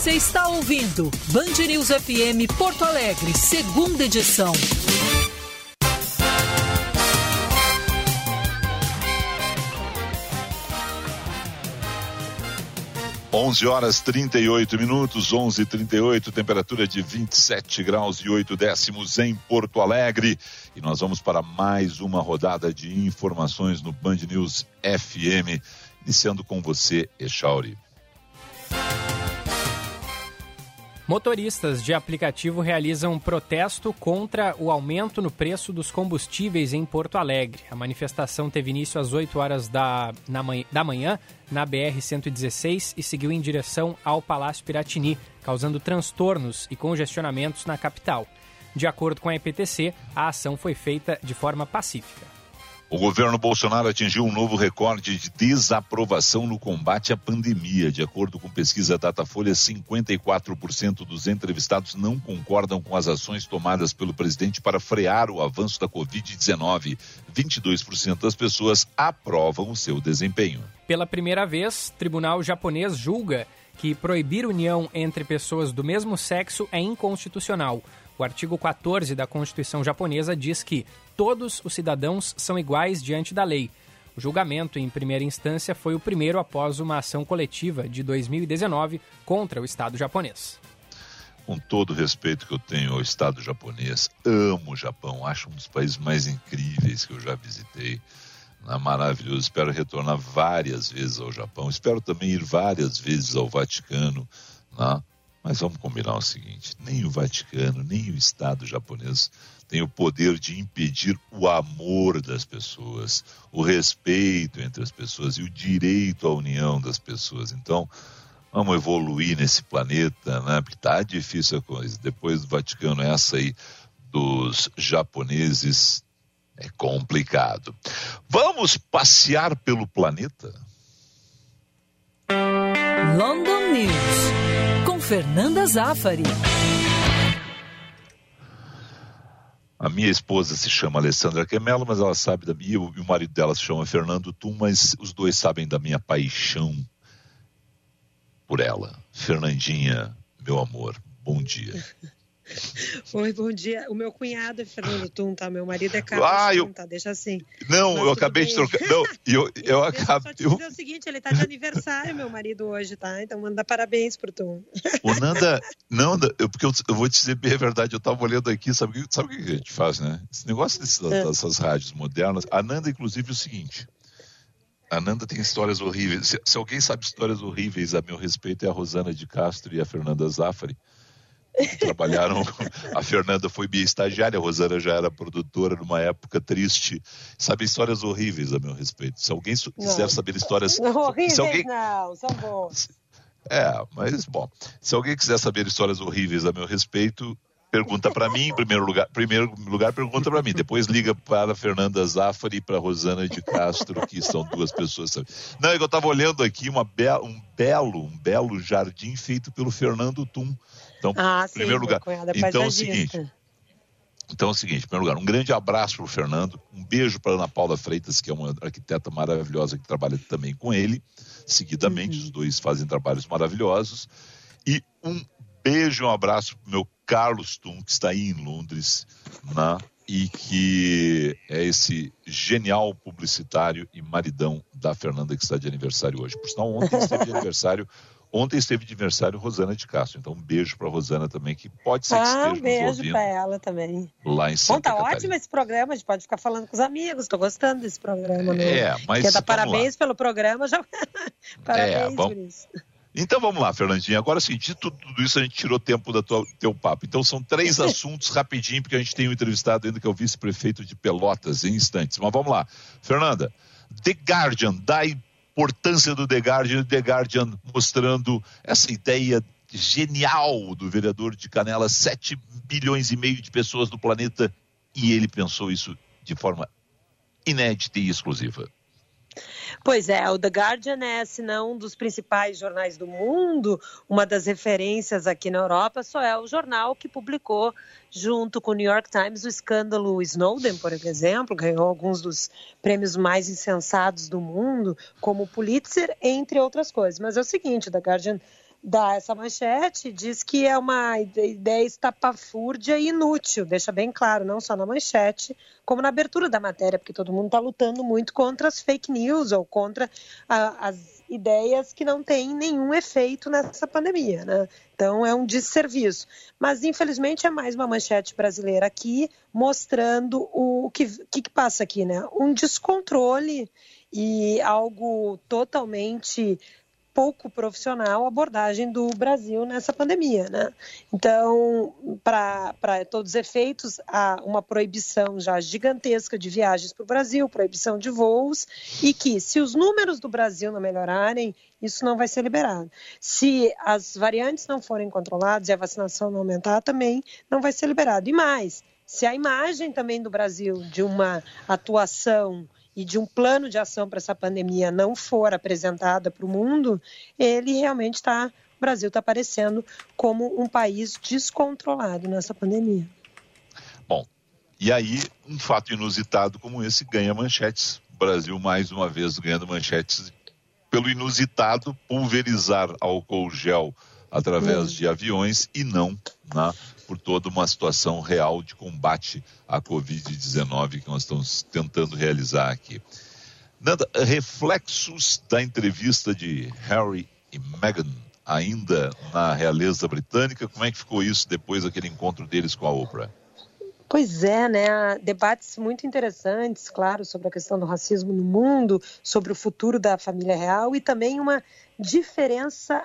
Você está ouvindo Band News FM Porto Alegre, segunda edição. Onze horas 38 minutos, 11 38 temperatura de 27 graus e 8 décimos em Porto Alegre. E nós vamos para mais uma rodada de informações no Band News FM, iniciando com você, Echauri. Motoristas de aplicativo realizam protesto contra o aumento no preço dos combustíveis em Porto Alegre. A manifestação teve início às 8 horas da, manhã, da manhã na BR-116 e seguiu em direção ao Palácio Piratini, causando transtornos e congestionamentos na capital. De acordo com a EPTC, a ação foi feita de forma pacífica. O governo Bolsonaro atingiu um novo recorde de desaprovação no combate à pandemia. De acordo com pesquisa Datafolha, 54% dos entrevistados não concordam com as ações tomadas pelo presidente para frear o avanço da Covid-19. 22% das pessoas aprovam o seu desempenho. Pela primeira vez, tribunal japonês julga que proibir união entre pessoas do mesmo sexo é inconstitucional. O artigo 14 da Constituição japonesa diz que todos os cidadãos são iguais diante da lei. O julgamento em primeira instância foi o primeiro após uma ação coletiva de 2019 contra o Estado japonês. Com todo o respeito que eu tenho ao Estado japonês, amo o Japão, acho um dos países mais incríveis que eu já visitei. É maravilhoso, espero retornar várias vezes ao Japão, espero também ir várias vezes ao Vaticano. Mas vamos combinar o seguinte: nem o Vaticano, nem o Estado japonês tem o poder de impedir o amor das pessoas, o respeito entre as pessoas e o direito à união das pessoas. Então, vamos evoluir nesse planeta, né? Porque tá difícil a coisa. Depois do Vaticano, essa aí dos japoneses é complicado. Vamos passear pelo planeta? London News Fernanda Zaffari. A minha esposa se chama Alessandra Quemelo, mas ela sabe da minha, e o marido dela se chama Fernando Tum, mas os dois sabem da minha paixão por ela. Fernandinha, meu amor, bom dia. Oi, bom dia. O meu cunhado é Fernando Tum, tá? Meu marido é Carlos Ah, eu- Tum, tá? Deixa assim. Não, Mas eu acabei bem. de trocar. Não, eu, eu eu acabei. dizer o seguinte, ele tá de aniversário, meu marido, hoje, tá? Então manda parabéns pro Tum. O Nanda, não, eu, porque eu, eu vou te dizer bem a verdade, eu tava olhando aqui, sabe, o que- sabe o que a gente faz, né? Esse negócio desses- É. dessas rádios modernas, a Nanda, inclusive, é o seguinte. A Nanda tem histórias horríveis. Se, se alguém sabe histórias horríveis a meu respeito, é a Rosana de Castro e a Fernanda Zaffari. Trabalharam. A Fernanda foi minha estagiária, a Rosana já era produtora numa época triste. Sabe histórias horríveis a meu respeito. Se alguém quiser Não. saber histórias. Não, horríveis alguém, não, são bons. é, mas bom, se alguém quiser saber histórias horríveis a meu respeito, pergunta para mim em primeiro lugar. Primeiro lugar, pergunta para mim. Depois liga para a Fernanda Zaffari e para a Rosana de Castro, que são duas pessoas. sabe? Não, é que eu estava olhando aqui uma be um belo, um belo jardim feito pelo Fernando Tum. Então, Ah, sim, primeiro lugar. Então é o seguinte. Então é o seguinte, em primeiro lugar, um grande abraço para o Fernando, um beijo para Ana Paula Freitas, que é uma arquiteta maravilhosa que trabalha também com ele. Seguidamente, Uhum. os dois fazem trabalhos maravilhosos. E um beijo, um abraço para o meu Carlos Tum, que está aí em Londres, né? e que é esse genial publicitário e maridão da Fernanda que está de aniversário hoje. Por sinal, ontem esteve de aniversário. Ontem esteve de aniversário Rosana de Castro. Então, um beijo para Rosana também, que pode ser que Ah, esteja um beijo pra ela também. lá em Bom, Santa tá Catarina. ótimo esse programa, a gente pode ficar falando com os amigos, tô gostando desse programa. né? É, mas Quer dar parabéns pelo programa, já... parabéns É, vamos- por isso. Então vamos lá, Fernandinha. Agora, assim, de tudo, tudo isso a gente tirou tempo do teu papo. Então são três assuntos rapidinho, porque a gente tem um entrevistado ainda que é o vice-prefeito de Pelotas em instantes. Mas vamos lá. Fernanda, The Guardian, da importância do The Guardian, The Guardian mostrando essa ideia genial do vereador de Canela, 7 bilhões e meio de pessoas no planeta, e ele pensou isso de forma inédita e exclusiva. Pois é, o The Guardian é, se não um dos principais jornais do mundo, uma das referências aqui na Europa, só é o jornal que publicou, junto com o New York Times, o escândalo Snowden, por exemplo, ganhou alguns dos prêmios mais insensados do mundo, como o Pulitzer, entre outras coisas. Mas é o seguinte, o The Guardian dá essa manchete, diz que é uma ideia estapafúrdia e inútil, deixa bem claro, não só na manchete, como na abertura da matéria, porque todo mundo está lutando muito contra as fake news ou contra a, as ideias que não têm nenhum efeito nessa pandemia, né? Então é um desserviço. Mas infelizmente é mais uma manchete brasileira aqui mostrando o que, que, que passa aqui, né? Um descontrole e algo totalmente pouco profissional a abordagem do Brasil nessa pandemia, né? Então, para todos os efeitos, há uma proibição já gigantesca de viagens para o Brasil, proibição de voos, e que se os números do Brasil não melhorarem, isso não vai ser liberado. Se as variantes não forem controladas e a vacinação não aumentar, também não vai ser liberado. E mais, se a imagem também do Brasil de uma atuação e de um plano de ação para essa pandemia não for apresentada para o mundo, ele realmente está, o Brasil está aparecendo como um país descontrolado nessa pandemia. Bom, e aí um fato inusitado como esse ganha manchetes. O Brasil mais uma vez ganhando manchetes pelo inusitado pulverizar álcool gel através Hum. de aviões e não né, por toda uma situação real de combate à Covid-19 que nós estamos tentando realizar aqui. Nanda, reflexos da entrevista de Harry e Meghan ainda na realeza britânica, como é que ficou isso depois daquele encontro deles com a Oprah? Pois é, né? Debates muito interessantes, claro, sobre a questão do racismo no mundo, sobre o futuro da família real e também uma diferença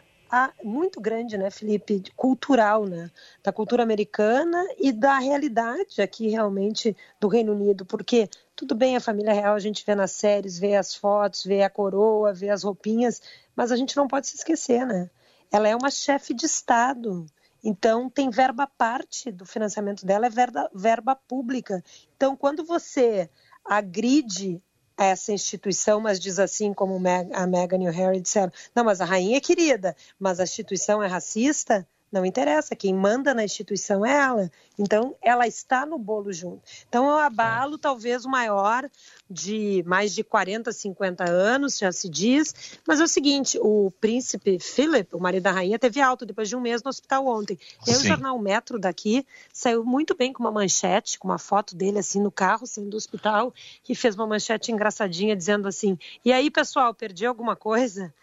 muito grande, né, Felipe, cultural, né, da cultura americana e da realidade aqui realmente do Reino Unido, porque tudo bem a família real a gente vê nas séries, vê as fotos, vê a coroa, vê as roupinhas, mas a gente não pode se esquecer, né? Ela é uma chefe de Estado. Então, tem verba parte do financiamento dela, é verba, verba pública. Então, quando você agride essa instituição, mas diz assim como a Meghan e o Harry disseram, não, mas a rainha é querida, mas a instituição é racista, Não interessa, quem manda na instituição é ela. Então, ela está no bolo junto. Então, é um abalo talvez o maior de mais de 40, 50 anos, já se diz. Mas é o seguinte, o príncipe Philip, o marido da rainha, teve alta depois de um mês no hospital ontem. E aí o jornal Metro daqui saiu muito bem com uma manchete, com uma foto dele assim no carro, saindo do hospital, e fez uma manchete engraçadinha dizendo assim, e aí pessoal, perdi alguma coisa?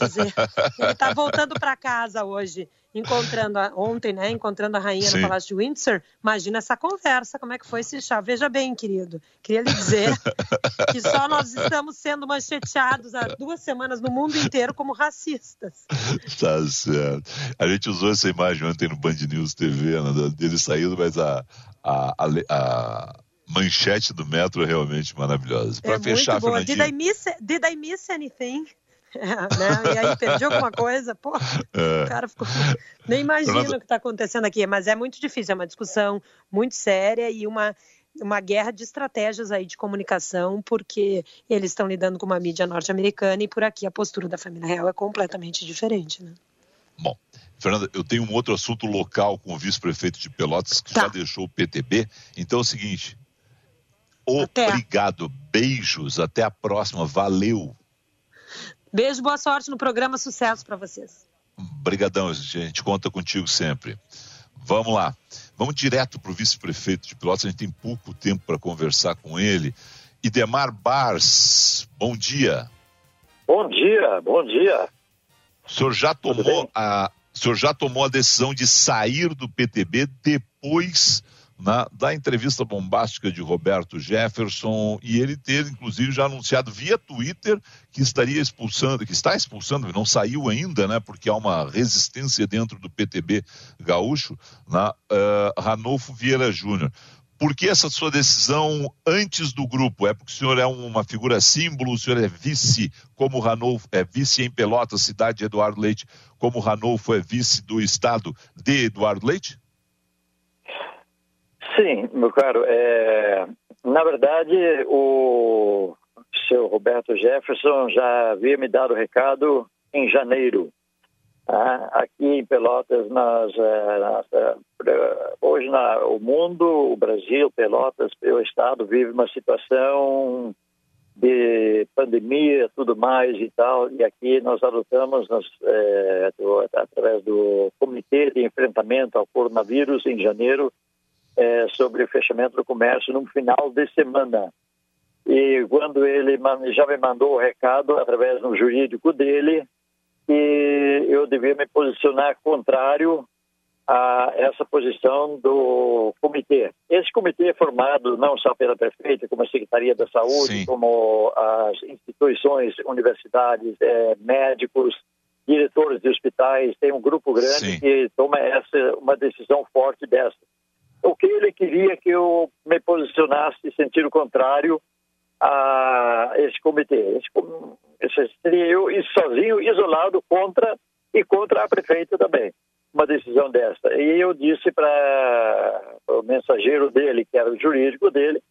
Dizer, ele está voltando para casa hoje encontrando a, ontem, né, encontrando a rainha Sim. no Palácio de Windsor. Imagina essa conversa, como é que foi esse chá. Veja bem, querido, queria lhe dizer que só nós estamos sendo mancheteados há duas semanas no mundo inteiro como racistas. Tá certo. A gente usou essa imagem ontem no Band News TV, né, dele saindo, mas a, a, a, a manchete do metro é realmente maravilhosa. Para é fechar, muito boa. Did I, miss, did I miss anything? né? E aí perdi alguma coisa, pô, é. o cara ficou. Nem imagina Fernando... o que está acontecendo aqui, mas é muito difícil, é uma discussão muito séria e uma uma guerra de estratégias aí de comunicação, porque eles estão lidando com uma mídia norte-americana e por aqui a postura da família real é completamente diferente, né? Bom, Fernanda, eu tenho um outro assunto local com o vice-prefeito de Pelotas que tá. já deixou o PTB. Então é o seguinte, obrigado, até. beijos, até a próxima, valeu. Beijo, boa sorte no programa, sucesso para vocês. Obrigadão, a gente conta contigo sempre. Vamos lá. Vamos direto para o vice-prefeito de Pilotos, a gente tem pouco tempo para conversar com ele. Idemar Bars, bom dia. Bom dia, bom dia. O senhor já tomou a, o senhor já tomou a decisão de sair do PTB depois da entrevista bombástica de Roberto Jefferson e ele ter, inclusive, já anunciado via Twitter que estaria expulsando, que está expulsando, não saiu ainda, né, porque há uma resistência dentro do PTB gaúcho, na uh, Ranolfo Vieira Júnior. Por que essa sua decisão antes do grupo? É porque o senhor é uma figura símbolo, o senhor é vice, como Ranolfo, é vice em Pelotas, cidade de Eduardo Leite, como Ranolfo é vice do estado de Eduardo Leite? Sim, meu caro. É, na verdade, o seu Roberto Jefferson já havia me dado o recado em janeiro. Tá? Aqui em Pelotas, nós, é, hoje na, o mundo, o Brasil, Pelotas, o Estado vive uma situação de pandemia, tudo mais e tal, e aqui nós adotamos, nós, é, do, através do Comitê de Enfrentamento ao Coronavírus, em janeiro, é, sobre o fechamento do comércio no final de semana. E quando ele já me mandou o recado através do jurídico dele, que eu devia me posicionar contrário a essa posição do comitê. Esse comitê é formado não só pela prefeita, como a Secretaria da Saúde, Sim. como as instituições, universidades, é, médicos, diretores de hospitais, tem um grupo grande Sim. que toma essa uma decisão forte dessa o que ele queria que eu me posicionasse em sentido contrário a esse comitê. Esse, seria eu sozinho, isolado contra e contra a prefeita também. Uma decisão dessa. E eu disse para o mensageiro dele, que era o jurídico dele,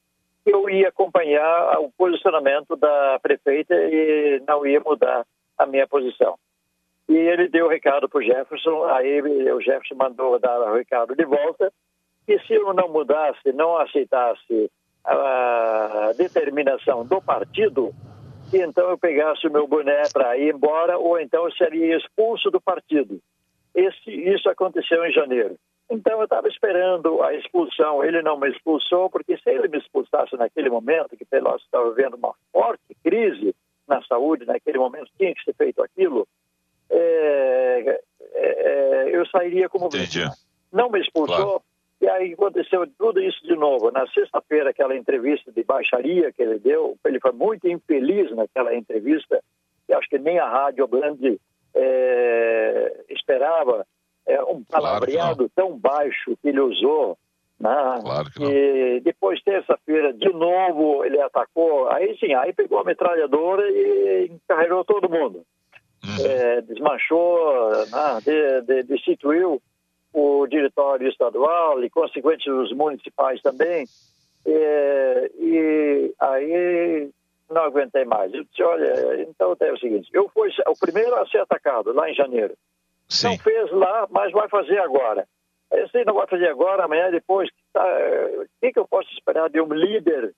que eu ia acompanhar o posicionamento da prefeita e não ia mudar a minha posição. E ele deu o recado para o Jefferson, aí o Jefferson mandou dar o recado de volta, que se eu não mudasse, não aceitasse a determinação do partido, então eu pegasse o meu boné para ir embora ou então eu seria expulso do partido. Esse, isso aconteceu em janeiro. Então eu estava esperando a expulsão. Ele não me expulsou, porque se ele me expulsasse naquele momento, que Pelotas estava vivendo uma forte crise na saúde, naquele momento tinha que ser feito aquilo, é, é, eu sairia como Entendi. Não me expulsou, claro. E aí aconteceu tudo isso de novo. Na sexta-feira, aquela entrevista de baixaria que ele deu, ele foi muito infeliz naquela entrevista, e acho que nem a Rádio Band é, esperava é, um palavreado claro tão baixo que ele usou. Né? Claro que não. E depois, terça-feira, de novo, ele atacou. Aí sim, aí pegou a metralhadora e encarregou todo mundo. Uhum. É, desmanchou, né? de, de, destituiu o diretório estadual e, consequentemente, os municipais também. É, e aí não aguentei mais. Eu disse, olha, então é o seguinte, eu fui o primeiro a ser atacado lá em janeiro. Sim. Não fez lá, mas vai fazer agora. Esse não vai fazer agora, amanhã, depois. Tá, o que, que eu posso esperar de um líder,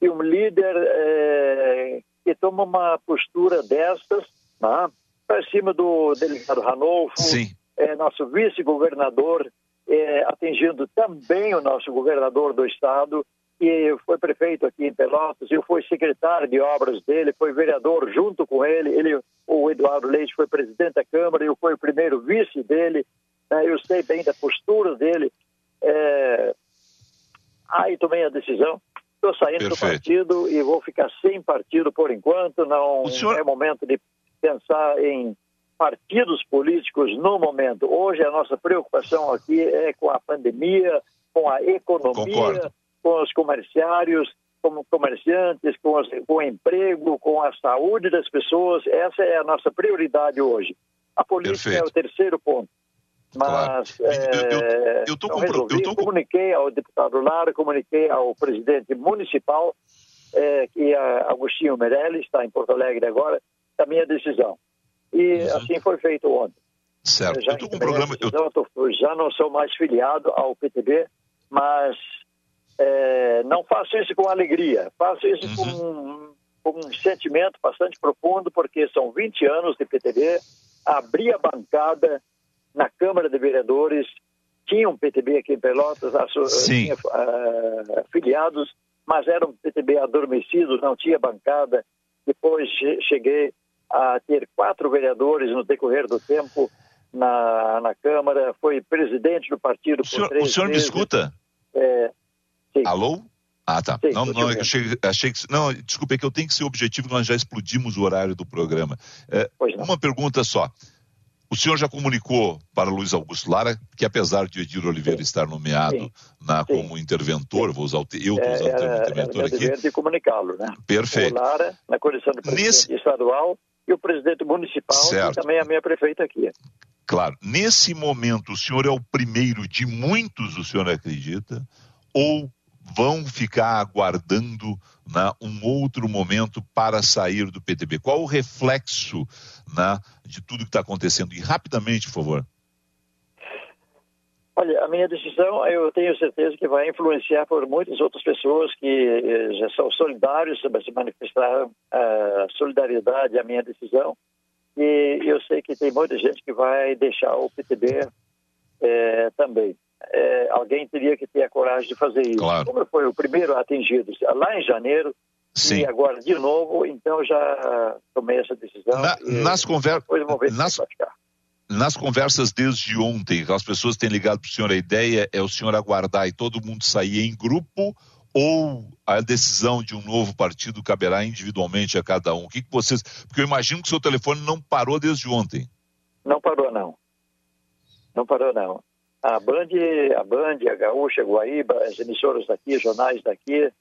de um líder é, que toma uma postura dessas, né, para cima do delegado Ranolfo, é, nosso vice-governador, é, atingindo também o nosso governador do estado, que foi prefeito aqui em Pelotas, eu fui secretário de obras dele, foi vereador junto com ele, ele o Eduardo Leite foi presidente da Câmara, eu fui o primeiro vice dele, né, eu sei bem da postura dele. É... Aí tomei a decisão, estou saindo Perfeito. do partido e vou ficar sem partido por enquanto, não senhor... é momento de pensar em partidos políticos no momento. Hoje a nossa preocupação aqui é com a pandemia, com a economia, Concordo com os comerciários, como comerciantes, com, os, com o emprego, com a saúde das pessoas. Essa é a nossa prioridade hoje. A política Perfeito. é o terceiro ponto. Mas claro. é, eu, eu, tô resolvi, eu comuniquei ao deputado Lara, comuniquei ao presidente municipal, é, que é Agostinho Meirelles, está em Porto Alegre agora, a minha decisão. E uhum. assim foi feito ontem. Certo. Eu, já eu tô com um programa. Eu... Tô, já não sou mais filiado ao PTB, mas é, não faço isso com alegria, faço isso uhum. com, com, um sentimento bastante profundo, porque são 20 anos de PTB, abri a bancada na Câmara de Vereadores, tinha um PTB aqui em Pelotas, tinha uh, filiados, mas era um PTB adormecido, não tinha bancada. Depois cheguei a ter quatro vereadores no decorrer do tempo na, na Câmara, foi presidente do partido o senhor, O senhor me escuta? É. Alô? Ah, tá. Sim, não, não, eu achei, achei, que. Não, desculpa, é que eu tenho que ser objetivo, nós já explodimos o horário do programa. É, uma pergunta só. O senhor já comunicou para Luiz Augusto Lara que, apesar de Edir Oliveira Sim. estar nomeado Sim. Na, como interventor, vou usar o eu estou usando o termo é, interventor é, aqui. de comunicá-lo, né? Perfeito. O Lara, na condição do presidente Nesse... estadual, e o presidente municipal, certo. e também a minha prefeita aqui. Claro. Nesse momento, o senhor é o primeiro de muitos, o senhor acredita? Ou vão ficar aguardando né, um outro momento para sair do PTB? Qual o reflexo né, de tudo que está acontecendo? E rapidamente, por favor. Olha, a minha decisão, eu tenho certeza que vai influenciar por muitas outras pessoas que eh, já são solidários, se manifestaram a solidariedade à minha decisão. E eu sei que tem muita gente que vai deixar o PTB eh, também é, alguém teria que ter a coragem de fazer isso. Claro. Como foi o primeiro atingido lá em janeiro, Sim. e agora de novo, então já tomei essa decisão. Na, nas, conver... nas... nas conversas desde ontem, as pessoas têm ligado para o senhor, a ideia é o senhor aguardar e todo mundo sair em grupo ou a decisão de um novo partido caberá individualmente a cada um? O que, que vocês. Porque eu imagino que o seu telefone não parou desde ontem. Não parou, não. Não parou, não a Band, a Band, a Gaúcha, a Guaíba, as emissoras daqui, jornais daqui.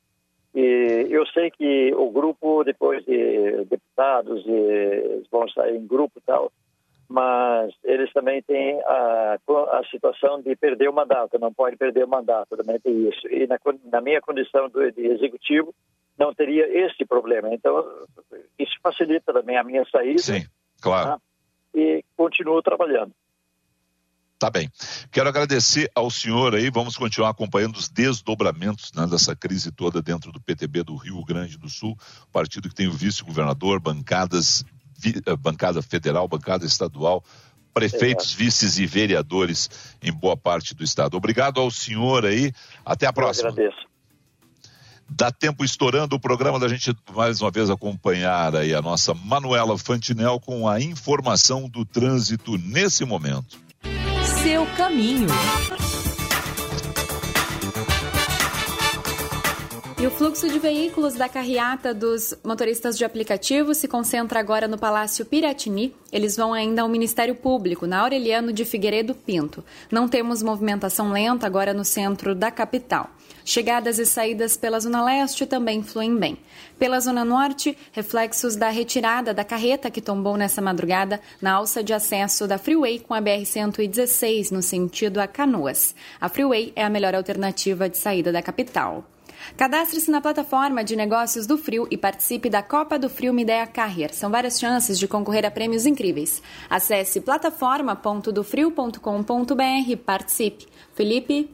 E eu sei que o grupo, depois de deputados, eles vão sair em grupo e tal, mas eles também têm a, a situação de perder o mandato, não pode perder o mandato, também tem isso. E na, na minha condição de, de executivo, não teria esse problema. Então, isso facilita também a minha saída. Sim, claro. Tá? E continuo trabalhando. Tá bem. Quero agradecer ao senhor aí. Vamos continuar acompanhando os desdobramentos né, dessa crise toda dentro do PTB do Rio Grande do Sul, partido que tem o vice-governador, bancadas, bancada federal, bancada estadual, prefeitos, é. vices e vereadores em boa parte do estado. Obrigado ao senhor aí. Até a próxima. Eu agradeço. Dá tempo estourando o programa da gente mais uma vez acompanhar aí a nossa Manuela Fantinel com a informação do trânsito nesse momento seu caminho. E o fluxo de veículos da carreata dos motoristas de aplicativo se concentra agora no Palácio Piratini. Eles vão ainda ao Ministério Público, na Aureliano de Figueiredo Pinto. Não temos movimentação lenta agora no centro da capital. Chegadas e saídas pela Zona Leste também fluem bem. Pela Zona Norte, reflexos da retirada da carreta que tombou nessa madrugada na alça de acesso da Freeway com a BR-116 no sentido a Canoas. A Freeway é a melhor alternativa de saída da capital. Cadastre-se na plataforma de negócios do Frio e participe da Copa do Frio Midea Carrier. São várias chances de concorrer a prêmios incríveis. Acesse plataforma.dofrio.com.br e participe. Felipe?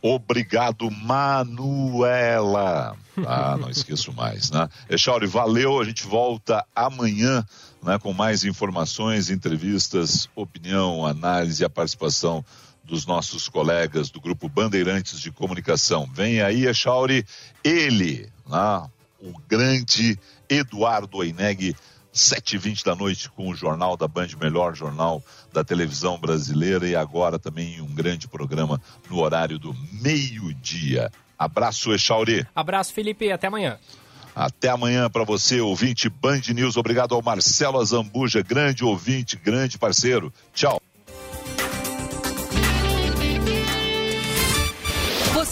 Obrigado, Manuela. Ah, não esqueço mais, né? Echauri, valeu. A gente volta amanhã né, com mais informações, entrevistas, opinião, análise e a participação dos nossos colegas do Grupo Bandeirantes de Comunicação. Vem aí, Echauri, ele, né, o grande Eduardo Oineg, 7h20 da noite com o Jornal da Band, melhor jornal da televisão brasileira e agora também um grande programa no horário do meio-dia. Abraço, Echauri. Abraço, Felipe, até amanhã. Até amanhã para você, ouvinte Band News. Obrigado ao Marcelo Azambuja, grande ouvinte, grande parceiro. Tchau.